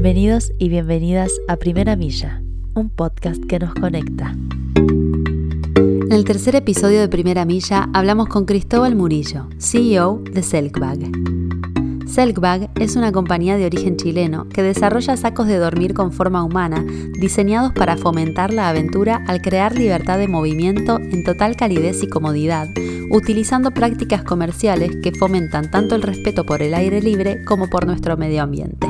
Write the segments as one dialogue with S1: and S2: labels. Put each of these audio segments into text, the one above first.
S1: Bienvenidos y bienvenidas a Primera Milla, un podcast que nos conecta.
S2: En el tercer episodio de Primera Milla hablamos con Cristóbal Murillo, CEO de Selkbag. Selkbag es una compañía de origen chileno que desarrolla sacos de dormir con forma humana diseñados para fomentar la aventura al crear libertad de movimiento en total calidez y comodidad, utilizando prácticas comerciales que fomentan tanto el respeto por el aire libre como por nuestro medio ambiente.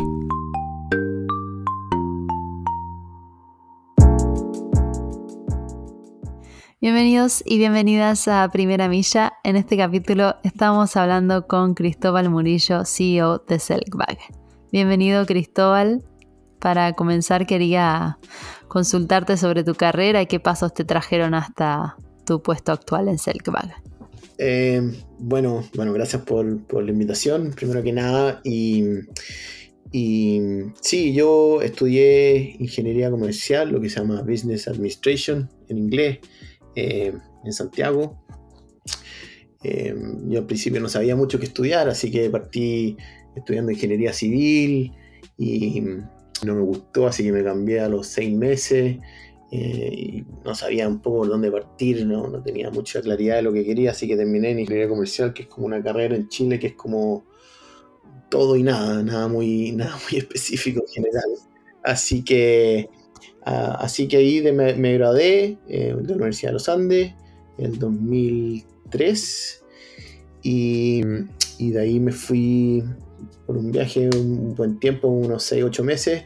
S2: Bienvenidos y bienvenidas a Primera Milla. En este capítulo estamos hablando con Cristóbal Murillo, CEO de Selkbag. Bienvenido Cristóbal. Para comenzar quería consultarte sobre tu carrera y qué pasos te trajeron hasta tu puesto actual en Selkbag.
S3: Eh, bueno, bueno, gracias por, la invitación, primero que nada. Y, y sí, yo estudié ingeniería comercial, lo que se llama Business Administration en inglés. Eh, en Santiago. Eh, yo al principio no sabía mucho que estudiar, así que partí estudiando ingeniería civil y no me gustó, así que me cambié a los seis meses. Eh, y no sabía un poco por dónde partir, ¿no? no tenía mucha claridad de lo que quería, así que terminé en ingeniería comercial, que es como una carrera en Chile que es como todo y nada, nada muy, nada muy específico en general. Así que Ah, así que ahí me, gradué eh, de la Universidad de los Andes en el 2003 y, de ahí me fui por un viaje un buen tiempo, unos 6-8 meses,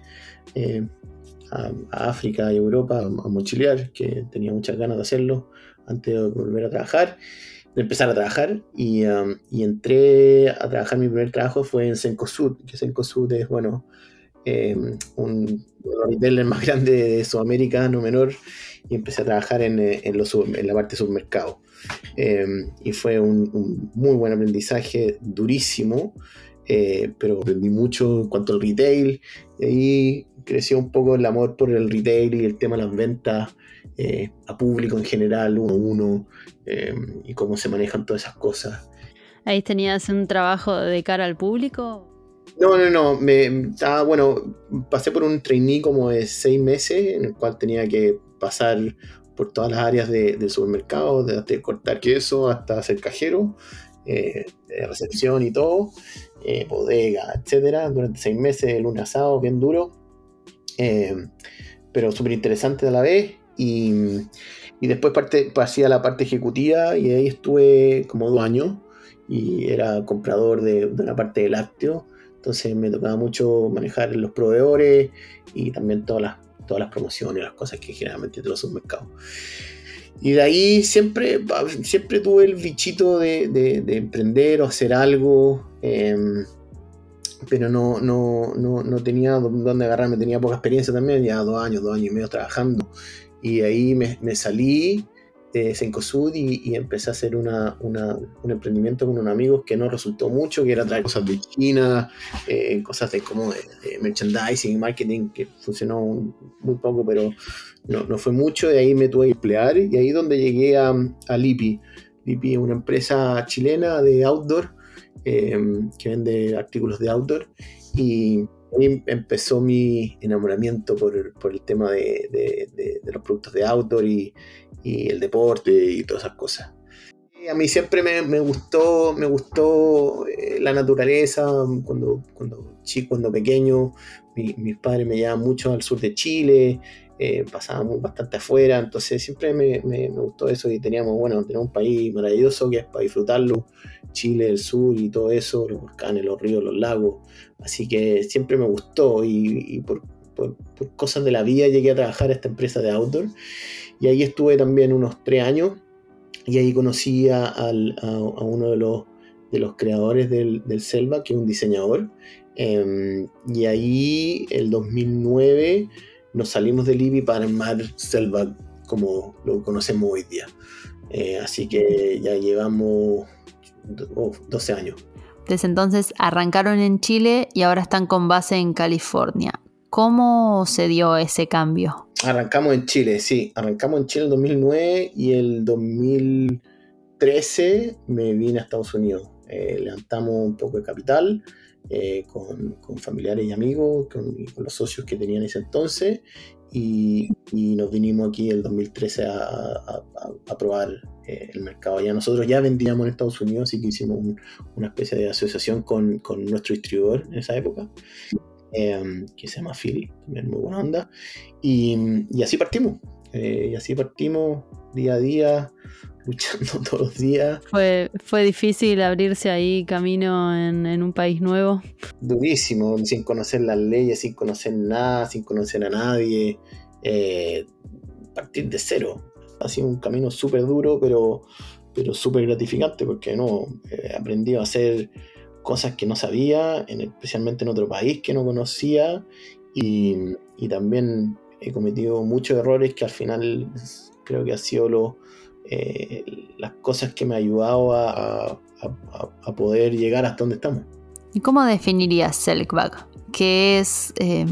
S3: eh, a, África y Europa a, mochilear, que tenía muchas ganas de hacerlo antes de volver a trabajar, de empezar a trabajar y, um, y entré a trabajar, mi primer trabajo fue en Sencosud, que Sencosud es, bueno, eh, un retailer más grande de Sudamérica, no menor, y empecé a trabajar en, eh, en, en la parte submercado. Eh, y fue un, muy buen aprendizaje, durísimo, pero aprendí mucho en cuanto al retail, y creció un poco el amor por el retail y el tema de las ventas a público en general, uno a uno, y cómo se manejan todas esas cosas.
S2: ¿Ahí tenías un trabajo de cara al público?
S3: No, no, no. Me, estaba, bueno, pasé por un trainee como de seis meses, en el cual tenía que pasar por todas las áreas del supermercado, desde cortar queso hasta hacer cajero, eh, de recepción y todo, eh, bodega, etcétera, durante seis meses, el lunes asado, bien duro, eh, pero súper interesante a la vez. Y, y después parte, pasé a la parte ejecutiva y ahí estuve como dos años y era comprador de, de una parte de lácteos entonces me tocaba mucho manejar los proveedores y también todas las, todas las promociones, las cosas que generalmente te los submercados. Y de ahí siempre, siempre tuve el bichito de, de, emprender o hacer algo, em, pero no, no, no, no, tenía dónde agarrarme, tenía poca experiencia también, ya dos años, dos años y medio trabajando. Y ahí me, me salí de Sencosud y, empecé a hacer una, un emprendimiento con unos amigos que no resultó mucho, que era traer cosas de China, eh, cosas de como de, merchandising, marketing, que funcionó muy poco, pero no, no, fue mucho, y ahí me tuve que emplear, y ahí donde llegué a, a Lipi. Lipi es una empresa chilena de outdoor, eh, que vende artículos de outdoor, y ahí empezó mi enamoramiento por, el tema de, de, los productos de outdoor y, y el deporte y todas esas cosas. A mí siempre me, gustó, me gustó eh, la naturaleza. Cuando, cuando chico, cuando pequeño, mis padres me llevaban mucho al sur de Chile, eh, pasábamos bastante afuera, entonces siempre me, me, gustó eso y teníamos, bueno, tenemos un país maravilloso que es para disfrutarlo, Chile, el sur y todo eso, los volcanes, los ríos, los lagos, así que siempre me gustó y, por, por, por, cosas de la vida llegué a trabajar a esta empresa de outdoor y ahí estuve también unos tres años y ahí conocí a, uno de los, de los creadores del, Selva, que es un diseñador. Em, y ahí, el 2009, nos salimos del IBI para armar Selva como lo conocemos hoy día. Eh, así que ya llevamos 12 años.
S2: Desde entonces arrancaron en Chile y ahora están con base en California. ¿Cómo se dio ese cambio?
S3: Arrancamos en Chile, sí. Arrancamos en Chile en 2009 y el 2013 me vine a Estados Unidos. levantamos un poco de capital con, familiares y amigos, con, con, los socios que tenían ese entonces, y, nos vinimos aquí el 2013 a, probar eh, el mercado. Ya nosotros ya vendíamos en Estados Unidos, así que hicimos una especie de asociación con, con, nuestro distribuidor en esa época, em, que se llama Phil, también muy buena onda. Y, y así partimos. Eh, y así partimos día a día, luchando todos los días.
S2: ¿Fue, fue difícil abrirse ahí camino en, en, un país nuevo?
S3: Durísimo, sin conocer las leyes, sin conocer nada, sin conocer a nadie. Eh, partir de cero. Ha sido un camino súper duro, pero, pero súper gratificante porque no, he aprendido a hacer cosas que no sabía, en, especialmente en otro país que no conocía y, y también he cometido muchos errores que al final creo que ha sido lo, eh, las cosas que me ha ayudado a, poder llegar hasta donde estamos.
S2: ¿Y cómo definirías Selkbag? ¿Qué es? Eh,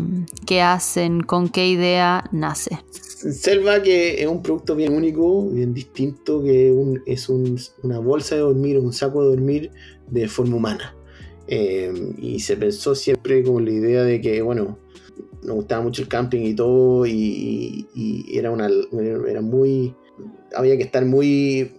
S2: ¿Qué hacen? ¿Con qué idea nace?
S3: Selkbag es un producto bien único, bien distinto, que es una bolsa de dormir, un saco de dormir de forma humana. Eh, y se pensó siempre con la idea de que, bueno, nos gustaba mucho el camping y todo, y, era, una, era muy. Había que estar muy.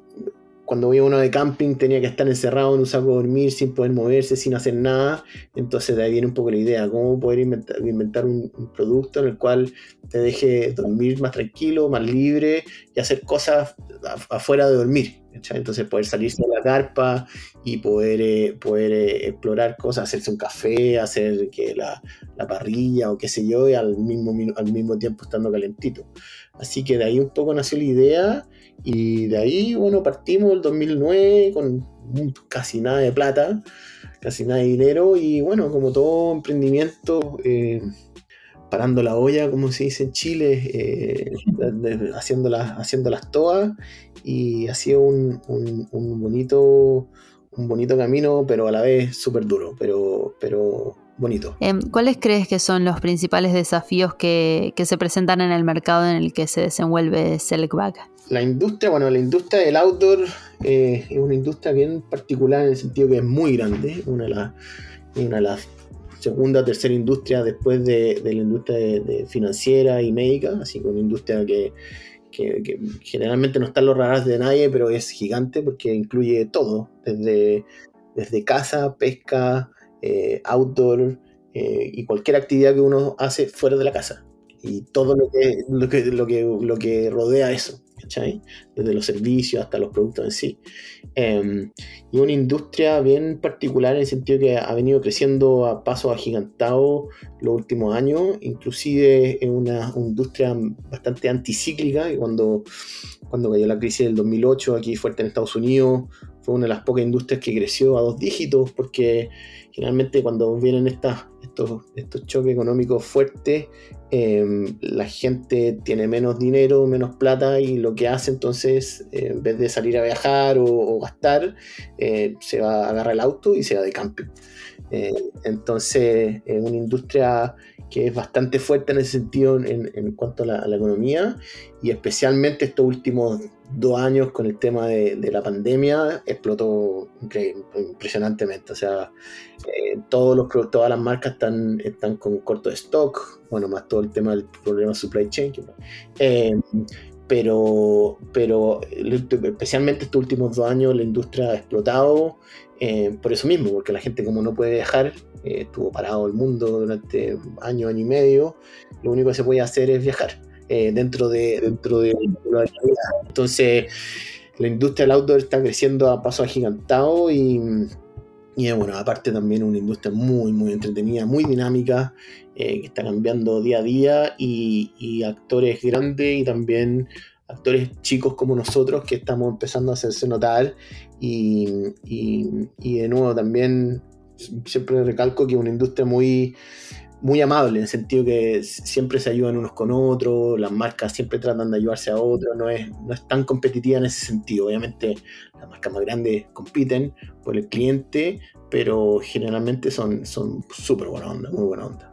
S3: Cuando iba uno de camping tenía que estar encerrado en un saco de dormir sin poder moverse, sin hacer nada. Entonces de ahí viene un poco la idea, cómo poder inventar, un, producto en el cual te deje dormir más tranquilo, más libre y hacer cosas afuera de dormir. Entonces poder salirse de la carpa y poder, eh, poder eh, explorar cosas, hacerse un café, hacer que la, la, parrilla o qué sé yo, y al mismo, al mismo tiempo estando calentito. Así que de ahí un poco nació la idea y de ahí, bueno, partimos el 2009 con casi nada de plata, casi nada de dinero y bueno, como todo emprendimiento... Eh, parando la olla, como se dice en Chile, eh, haciéndolas, haciéndolas todas, y ha sido un, bonito un bonito camino, pero a la vez súper duro, pero, pero bonito.
S2: Em, ¿Cuáles crees que son los principales desafíos que, se presentan en el mercado en el que se desenvuelve Selectback?
S3: La industria, bueno, la industria del outdoor eh, es una industria bien particular en el sentido que es muy grande, una de las, de segunda o tercera industria después de, la industria financiera y médica, así que una industria que, generalmente no está en los radares de nadie, pero es gigante porque incluye todo, desde, desde casa, pesca, eh, outdoor eh, y cualquier actividad que uno hace fuera de la casa y todo lo que, lo que, lo que, lo que rodea eso. Desde los servicios hasta los productos en sí. Em, y una industria bien particular en el sentido que ha venido creciendo a pasos agigantados los últimos años, inclusive es una industria bastante anticíclica, y cuando, cuando cayó la crisis del 2008 aquí fuerte en Estados Unidos, fue una de las pocas industrias que creció a dos dígitos, porque generalmente cuando vienen estas, estos, estos choques económicos fuertes, Em, la gente tiene menos dinero, menos plata y lo que hace entonces, eh, en vez de salir a viajar o, gastar, eh, se va a agarrar el auto y se va de camping. Eh, entonces, es una industria que es bastante fuerte en ese sentido en, cuanto a la, economía y especialmente estos últimos dos años con el tema de, la pandemia explotó impresionantemente. O sea, eh, todos los, todas las marcas están, están con corto de stock, bueno, más todo el tema del problema supply chain. Eh, pero, pero especialmente estos últimos dos años la industria ha explotado eh, por eso mismo, porque la gente como no puede viajar, eh, estuvo parado el mundo durante año, año y medio, lo único que se puede hacer es viajar eh, dentro de dentro de Entonces, la industria del outdoor está creciendo a paso agigantado y, y bueno, aparte también una industria muy, muy entretenida, muy dinámica, que está cambiando día a día y, y actores grandes y también actores chicos como nosotros que estamos empezando a hacerse notar. Y, de nuevo también siempre recalco que es una industria muy, muy amable, en el sentido que siempre se ayudan unos con otros, las marcas siempre tratan de ayudarse a otros, no es, no es tan competitiva en ese sentido. Obviamente las marcas más grandes compiten por el cliente, pero generalmente son súper buena onda, muy buena onda.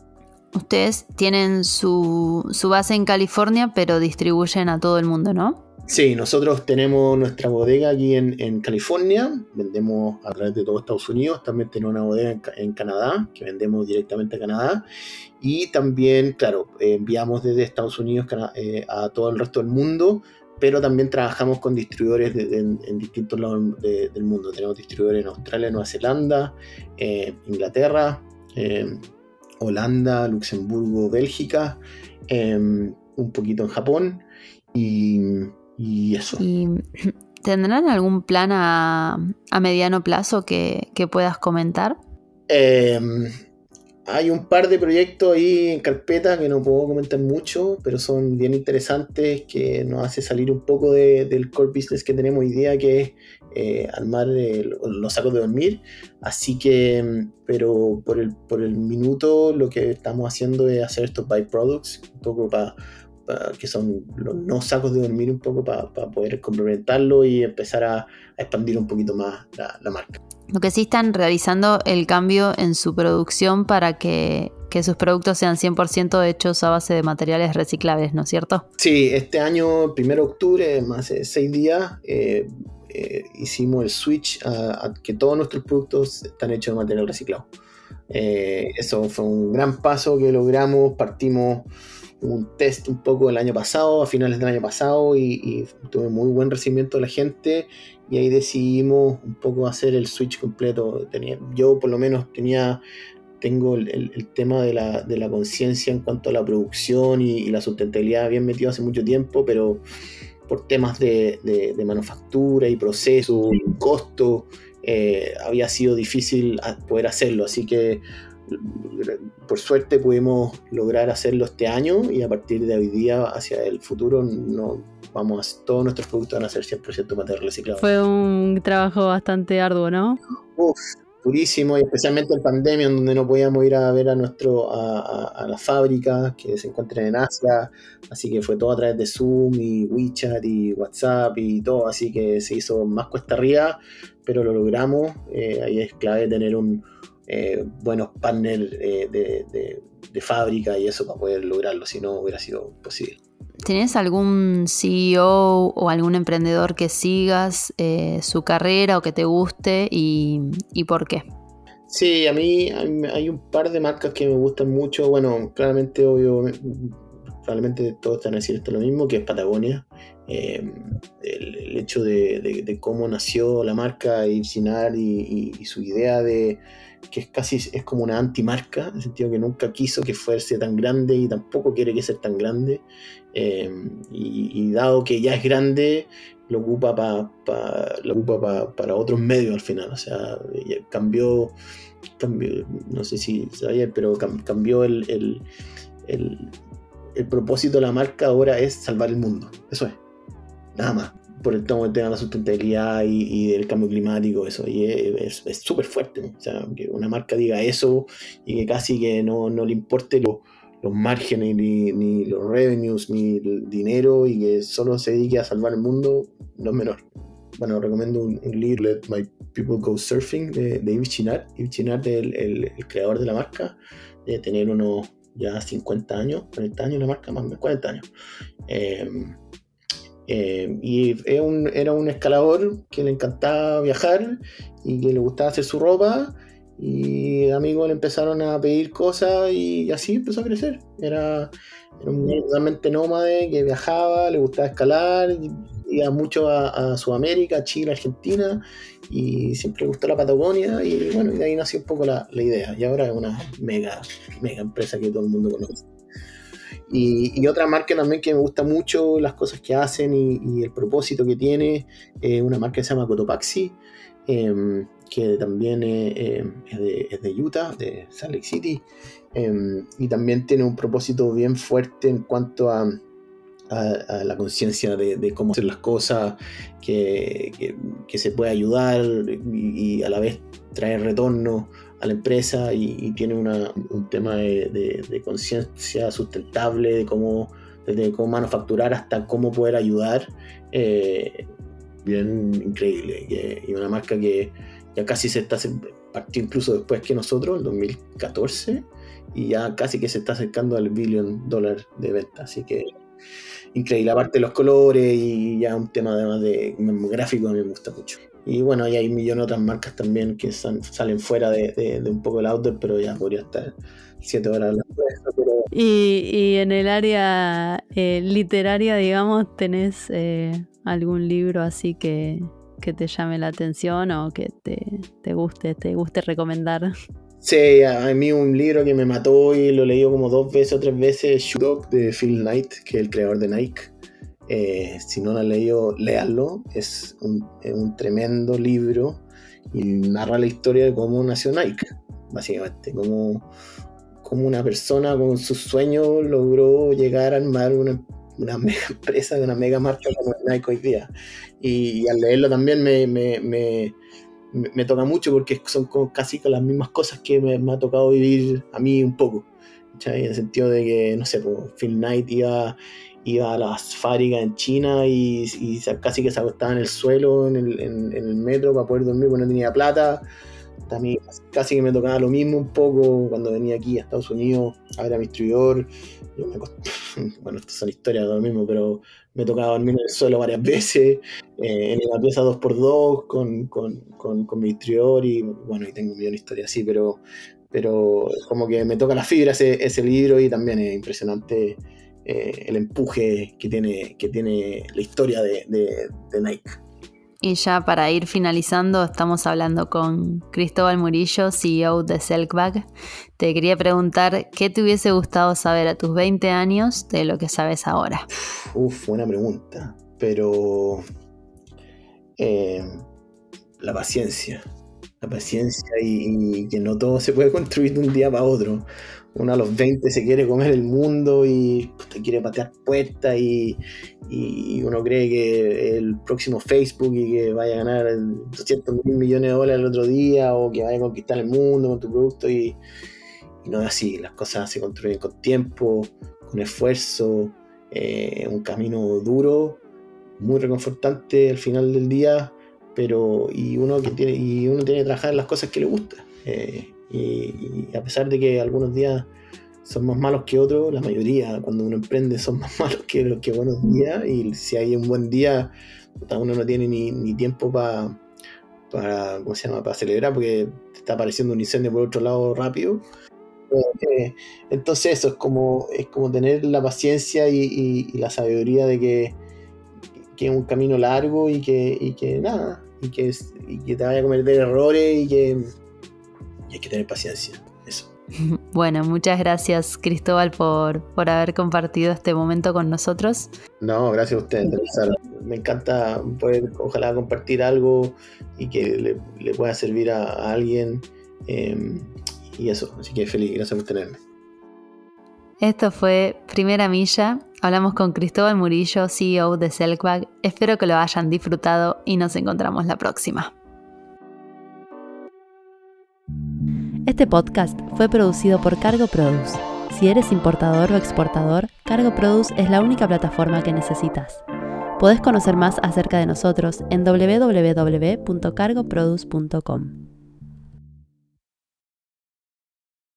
S2: Ustedes tienen su, base en California, pero distribuyen a todo el mundo, ¿no?
S3: Sí, nosotros tenemos nuestra bodega aquí en, California, vendemos a través de todo Estados Unidos, también tenemos una bodega en, Canadá, que vendemos directamente a Canadá, y también, claro, enviamos desde Estados Unidos eh, a todo el resto del mundo, pero también trabajamos con distribuidores en, distintos lados del mundo. Tenemos distribuidores en Australia, Nueva Zelanda, eh, Inglaterra, eh, Holanda, Luxemburgo, Bélgica, un poquito en Japón. Y y eso.
S2: ¿Y tendrán algún plan a, mediano plazo que, puedas comentar?
S3: Em, hay un par de proyectos ahí en carpeta que no puedo comentar mucho, pero son bien interesantes, que nos hace salir un poco del core business que tenemos hoy día, que es eh, armar los sacos de dormir. Así que, em, pero por el, por el minuto lo que estamos haciendo es hacer estos byproducts, un poco para que son los no sacos de dormir un poco para poder complementarlo y empezar a, expandir un poquito más la, marca.
S2: Lo que sí están realizando el cambio en su producción para que, sus productos sean 100% hechos a base de materiales reciclables, ¿no es cierto?
S3: Sí, este año, 1 de octubre, más de seis días, eh, eh, hicimos el switch a, que todos nuestros productos están hechos de material reciclado. Eh, eso fue un gran paso que logramos, partimos un test un poco el año pasado, a finales del año pasado, y, tuve muy buen recibimiento de la gente. Y ahí decidimos un poco hacer el switch completo. Tenía, yo por lo menos tenía, tengo el, tema de la, de la conciencia en cuanto a la producción y, la sustentabilidad bien metido hace mucho tiempo, pero por temas de, de, manufactura y proceso y costo, eh, había sido difícil poder hacerlo. Así que por suerte pudimos lograr hacerlo este año y a partir de hoy día hacia el futuro no vamos todos nuestros productos van a ser 100% material reciclado.
S2: Fue un trabajo bastante arduo, ¿no?
S3: Uf, durísimo y especialmente en pandemia en donde no podíamos ir a ver a nuestro a, las fábricas que se encuentran en Asia, así que fue todo a través de Zoom y WeChat y WhatsApp y todo, así que se hizo más cuesta arriba, pero lo logramos, eh, ahí es clave tener un eh, buenos partners eh, de, fábrica y eso para poder lograrlo, si no hubiera sido posible.
S2: ¿Tienes algún CEO o algún emprendedor que sigas eh, su carrera o que te guste y, por qué?
S3: Sí, a mí hay un par de marcas que me gustan mucho. Bueno, claramente, obvio, probablemente todos están diciendo lo mismo, que es Patagonia. El, hecho de, cómo nació la marca Ipsinar y su idea de, que es casi es como una antimarca, en el sentido que nunca quiso que fuese tan grande y tampoco quiere que sea tan grande. Eh, y, dado que ya es grande, lo ocupa, lo ocupa para otros medios al final. O sea, cambió, cambió no sé si sabía, pero cambió el, el, el propósito de la marca ahora es salvar el mundo. Eso es. Nada más por el tema de la sustentabilidad y, del cambio climático, eso, y es súper fuerte, o sea, que una marca diga eso y que casi que no, le importe los márgenes, ni, los revenues, ni el dinero, y que solo se dedique a salvar el mundo, no es menor. Bueno, recomiendo un, libro, Let My People Go Surfing, de, de Yves Chinard. Yves Chinard es el, creador de la marca, de tener unos ya 50 años, 40 años la marca, más de 40 años. Eh, eh, y era un escalador que le encantaba viajar y que le gustaba hacer su ropa. Y amigos le empezaron a pedir cosas y así empezó a crecer. Era, un realmente nómade que viajaba, le gustaba escalar, iba mucho a, Sudamérica, Chile, Argentina y siempre le gustó la Patagonia. Y bueno, de ahí nació un poco la, la idea. Y ahora es una mega, mega empresa que todo el mundo conoce. Y, otra marca también que me gusta mucho las cosas que hacen y, el propósito que tiene, eh, una marca que se llama Cotopaxi, em, que también eh, es, de, Utah, de Salt Lake City, em, y también tiene un propósito bien fuerte en cuanto a, la conciencia de, cómo hacer las cosas, que, se puede ayudar y, a la vez traer retorno a la empresa y, tiene un tema de, conciencia sustentable, de cómo, desde cómo manufacturar hasta cómo poder ayudar. Eh, bien increíble. Y, una marca que ya casi se está partió incluso después que nosotros, en 2014, y ya casi que se está acercando al billón dólar de venta. Así que increíble. Aparte de los colores y ya un tema además de gráfico a mí me gusta mucho. Y bueno, hay un millón de otras marcas también que salen fuera de, un poco el outdoor, pero ya podría estar siete horas hablando de eso.
S2: ¿Y, en el área eh, literaria, digamos, tenés eh, algún libro así que, que, te llame la atención o que te, te guste, te guste recomendar?
S3: Sí, a mí un libro que me mató y lo he leído como dos veces o tres veces, Shoot Dog de Phil Knight, que es el creador de Nike. Eh, si no lo han leído, léanlo. Es un, tremendo libro y narra la historia de cómo nació Nike, básicamente. Cómo, una persona con sus sueños logró llegar a armar una, mega empresa, una mega marca como Nike hoy día. Y, al leerlo también me, me, toca mucho porque son casi con las mismas cosas que me, ha tocado vivir a mí un poco. En el sentido de que, no sé, pues, Phil Knight iba iba a las fábricas en China y, casi que se acostaba en el suelo, en el, metro para poder dormir porque no tenía plata. También casi que me tocaba lo mismo un poco cuando venía aquí a Estados Unidos a ver a mi instructor. bueno, estas son historias de lo mismo, pero me tocaba dormir en el suelo varias veces, eh, en la pieza 2x2 con, con, con, mi instructor y bueno, y tengo un millón de historias así, pero, pero como que me toca la fibra ese, ese libro y también es impresionante eh, el empuje que tiene, que tiene la historia de, Nike.
S2: Y ya para ir finalizando, estamos hablando con Cristóbal Murillo, CEO de Selkbag. Te quería preguntar, ¿qué te hubiese gustado saber a tus 20 años de lo que sabes ahora?
S3: Uf, buena pregunta, pero eh, la paciencia, la paciencia y, que no todo se puede construir de un día para otro. Uno a los 20 se quiere comer el mundo y te quiere patear puertas y, uno cree que el próximo Facebook y que vaya a ganar 200 mil millones de dólares el otro día o que vaya a conquistar el mundo con tu producto y, no es así, las cosas se construyen con tiempo, con esfuerzo, eh, un camino duro, muy reconfortante al final del día, pero y uno que tiene y uno tiene que trabajar en las cosas que le gusta. Eh, y, a pesar de que algunos días son más malos que otros, la mayoría cuando uno emprende son más malos que los que buenos días. Y si hay un buen día, uno no tiene ni, tiempo para para, ¿cómo se llama? para celebrar porque está apareciendo un incendio por otro lado rápido. Eh, entonces eso es como, es como tener la paciencia y, la sabiduría de que, que, es un camino largo y que, y que nada, y que, y que te vaya a cometer errores y que y hay que tener paciencia. Eso.
S2: Bueno, muchas gracias Cristóbal por, por haber compartido este momento con nosotros.
S3: No, gracias a usted, Me encanta poder, ojalá, compartir algo y que le, pueda servir a, alguien. Em, y eso, así que feliz, gracias por tenerme.
S2: Esto fue Primera Milla. Hablamos con Cristóbal Murillo, CEO de Selkbag. Espero que lo hayan disfrutado y nos encontramos la próxima.
S1: Este podcast fue producido por Cargo Produce. Si eres importador o exportador, Cargo Produce es la única plataforma que necesitas. Podés conocer más acerca de nosotros en www.cargoproduce.com.